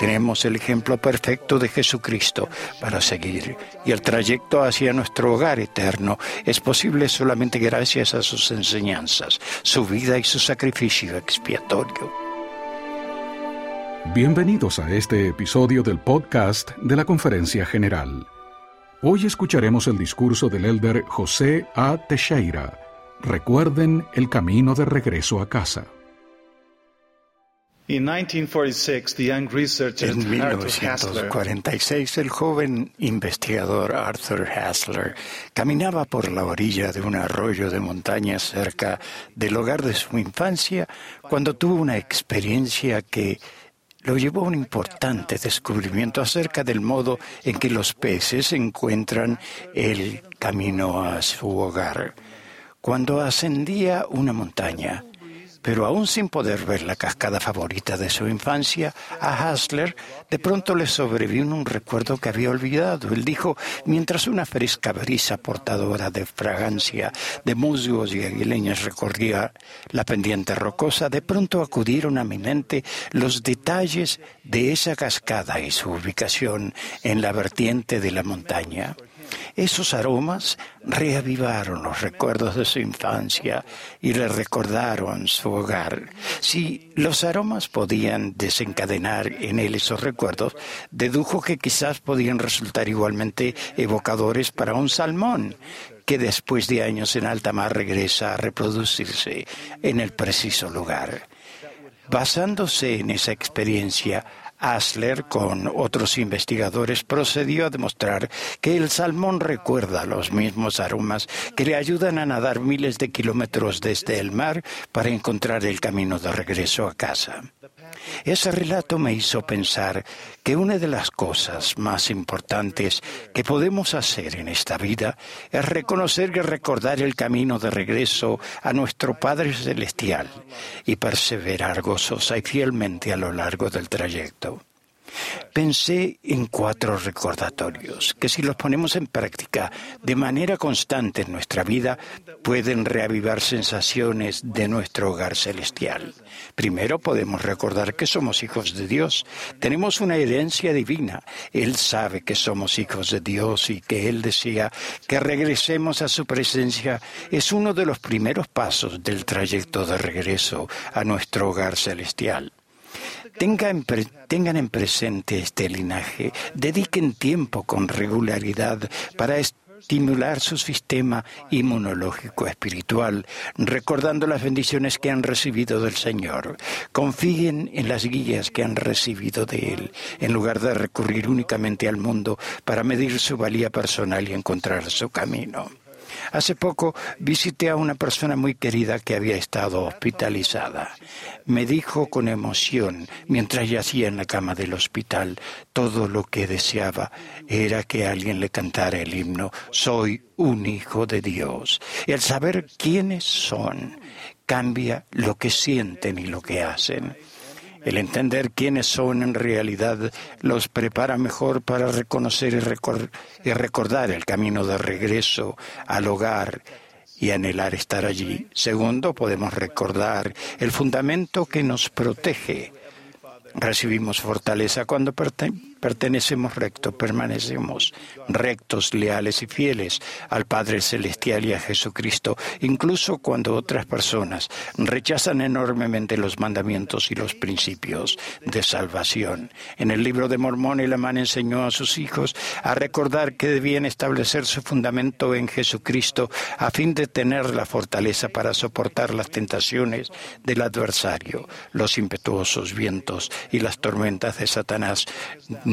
Tenemos el ejemplo perfecto de Jesucristo para seguir y el trayecto hacia nuestro hogar eterno es posible solamente gracias a sus enseñanzas, su vida y su sacrificio expiatorio. Bienvenidos a este episodio del podcast de la Conferencia General. Hoy escucharemos el discurso del elder José A. Teixeira. Recuerden el camino de regreso a casa. En 1946, el joven investigador Arthur Hassler caminaba por la orilla de un arroyo de montañas cerca del hogar de su infancia cuando tuvo una experiencia que lo llevó a un importante descubrimiento acerca del modo en que los peces encuentran el camino a su hogar. Cuando ascendía una montaña, pero aún sin poder ver la cascada favorita de su infancia, a Hasler de pronto le sobrevino un recuerdo que había olvidado. Él dijo, mientras una fresca brisa portadora de fragancia de musgos y aguileñas recorría la pendiente rocosa, de pronto acudieron a mi mente los detalles de esa cascada y su ubicación en la vertiente de la montaña. Esos aromas reavivaron los recuerdos de su infancia y le recordaron su hogar. Si los aromas podían desencadenar en él esos recuerdos, dedujo que quizás podían resultar igualmente evocadores para un salmón que después de años en alta mar regresa a reproducirse en el preciso lugar. Basándose en esa experiencia, Asler, con otros investigadores, procedió a demostrar que el salmón recuerda los mismos aromas que le ayudan a nadar miles de kilómetros desde el mar para encontrar el camino de regreso a casa. Ese relato me hizo pensar que una de las cosas más importantes que podemos hacer en esta vida es reconocer y recordar el camino de regreso a nuestro Padre Celestial y perseverar gozosa y fielmente a lo largo del trayecto. Pensé en cuatro recordatorios que si los ponemos en práctica de manera constante en nuestra vida pueden reavivar sensaciones de nuestro hogar celestial. Primero podemos recordar que somos hijos de Dios. Tenemos una herencia divina. Él sabe que somos hijos de Dios y que Él desea que regresemos a su presencia. Es uno de los primeros pasos del trayecto de regreso a nuestro hogar celestial. Tengan, en presente este linaje, dediquen tiempo con regularidad para estimular su sistema inmunológico espiritual, recordando las bendiciones que han recibido del Señor. Confíen en las guías que han recibido de Él, en lugar de recurrir únicamente al mundo para medir su valía personal y encontrar su camino. Hace poco visité a una persona muy querida que había estado hospitalizada. Me dijo con emoción, mientras yacía en la cama del hospital, todo lo que deseaba era que alguien le cantara el himno Soy un hijo de Dios. El saber quiénes son cambia lo que sienten y lo que hacen. El entender quiénes son en realidad los prepara mejor para reconocer y, recordar el camino de regreso al hogar y anhelar estar allí. Segundo, podemos recordar el fundamento que nos protege. Recibimos fortaleza cuando pertenecemos recto, permanecemos rectos, leales y fieles al Padre Celestial y a Jesucristo, incluso cuando otras personas rechazan enormemente los mandamientos y los principios de salvación. En el libro de Mormón, el Amán enseñó a sus hijos a recordar que debían establecer su fundamento en Jesucristo a fin de tener la fortaleza para soportar las tentaciones del adversario, los impetuosos vientos y las tormentas de Satanás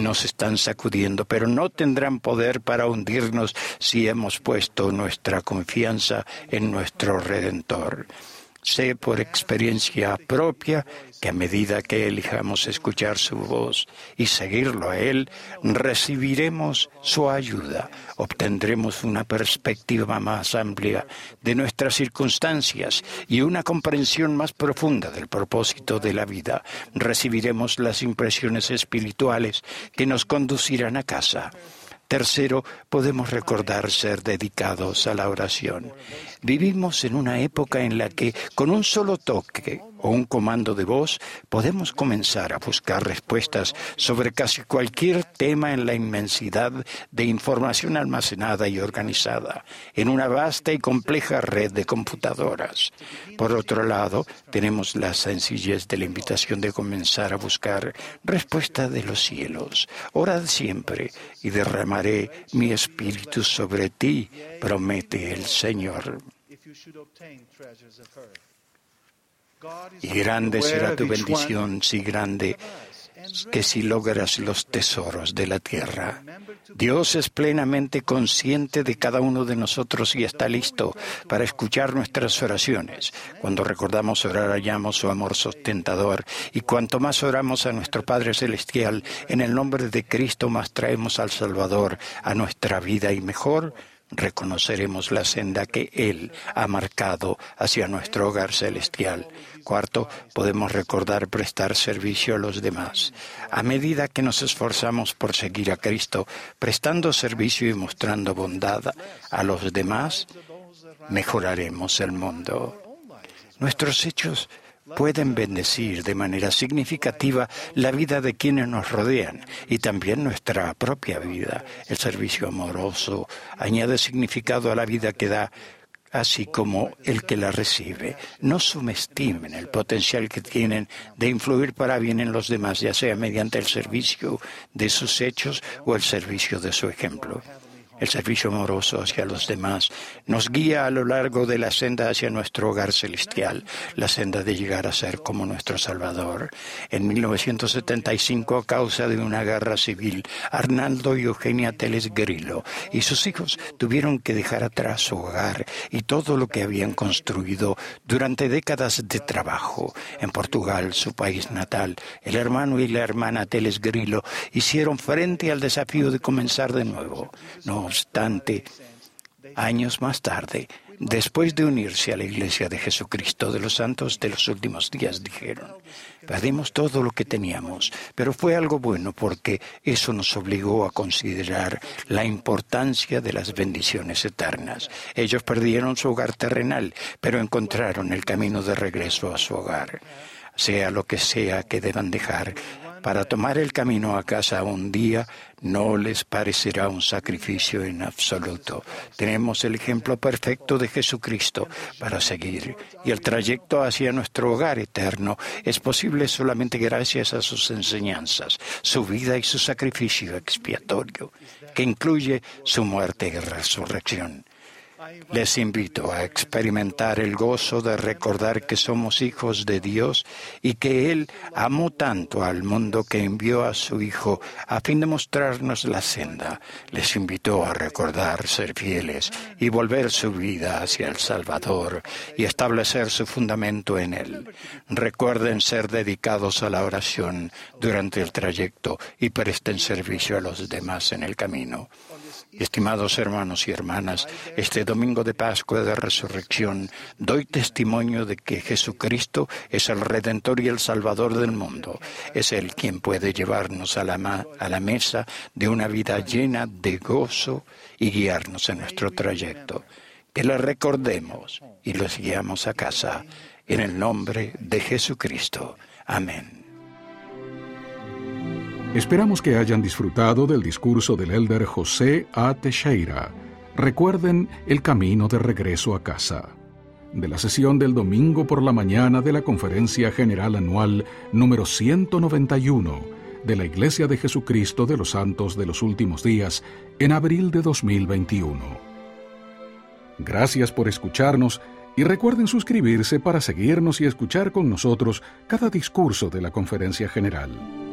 nos están sacudiendo, pero no tendrán poder para hundirnos si hemos puesto nuestra confianza en nuestro Redentor. Sé por experiencia propia que a medida que elijamos escuchar su voz y seguirlo a Él, recibiremos su ayuda, obtendremos una perspectiva más amplia de nuestras circunstancias y una comprensión más profunda del propósito de la vida. Recibiremos las impresiones espirituales que nos conducirán a casa Tercero, podemos recordar ser dedicados a la oración. Vivimos en una época en la que con un solo toque o un comando de voz, podemos comenzar a buscar respuestas sobre casi cualquier tema en la inmensidad de información almacenada y organizada en una vasta y compleja red de computadoras. Por otro lado, tenemos la sencillez de la invitación de comenzar a buscar respuesta de los cielos. Orad siempre y derramaré mi espíritu sobre ti, promete el Señor. Y grande será tu bendición, si grande que si logras los tesoros de la tierra. Dios es plenamente consciente de cada uno de nosotros y está listo para escuchar nuestras oraciones. Cuando recordamos orar, hallamos su amor sustentador y cuanto más oramos a nuestro Padre Celestial, en el nombre de Cristo más traemos al Salvador a nuestra vida y mejor reconoceremos la senda que Él ha marcado hacia nuestro hogar celestial. Cuarto, podemos recordar prestar servicio a los demás. A medida que nos esforzamos por seguir a Cristo, prestando servicio y mostrando bondad a los demás, mejoraremos el mundo. Nuestros hechos pueden bendecir de manera significativa la vida de quienes nos rodean y también nuestra propia vida. El servicio amoroso añade significado a la vida que da así como el que la recibe. No subestimen el potencial que tienen de influir para bien en los demás, ya sea mediante el servicio de sus hechos o el servicio de su ejemplo. El servicio amoroso hacia los demás nos guía a lo largo de la senda hacia nuestro hogar celestial, la senda de llegar a ser como nuestro Salvador. En 1975, a causa de una guerra civil, Arnaldo y Eugenia Teles Grillo y sus hijos tuvieron que dejar atrás su hogar y todo lo que habían construido durante décadas de trabajo. En Portugal, su país natal, el hermano y la hermana Teles Grillo hicieron frente al desafío de comenzar de nuevo. No obstante, años más tarde, después de unirse a la Iglesia de Jesucristo de los Santos de los últimos días, dijeron, perdimos todo lo que teníamos, pero fue algo bueno porque eso nos obligó a considerar la importancia de las bendiciones eternas. Ellos perdieron su hogar terrenal, pero encontraron el camino de regreso a su hogar. Sea lo que sea que deban dejar, para tomar el camino a casa un día no les parecerá un sacrificio en absoluto. Tenemos el ejemplo perfecto de Jesucristo para seguir y el trayecto hacia nuestro hogar eterno es posible solamente gracias a sus enseñanzas, su vida y su sacrificio expiatorio, que incluye su muerte y resurrección. Les invito a experimentar el gozo de recordar que somos hijos de Dios y que Él amó tanto al mundo que envió a su Hijo a fin de mostrarnos la senda. Les invito a recordar ser fieles y volver su vida hacia el Salvador y establecer su fundamento en Él. Recuerden ser dedicados a la oración durante el trayecto y presten servicio a los demás en el camino. Estimados hermanos y hermanas, este domingo de Pascua de Resurrección doy testimonio de que Jesucristo es el Redentor y el Salvador del mundo. Es Él quien puede llevarnos a la, a la mesa de una vida llena de gozo y guiarnos en nuestro trayecto. Que le recordemos y los guiamos a casa en el nombre de Jesucristo. Amén. Esperamos que hayan disfrutado del discurso del elder José A. Teixeira. Recuerden el camino de regreso a casa. De la sesión del domingo por la mañana de la Conferencia General Anual número 191 de la Iglesia de Jesucristo de los Santos de los Últimos Días en abril de 2021. Gracias por escucharnos y recuerden suscribirse para seguirnos y escuchar con nosotros cada discurso de la Conferencia General.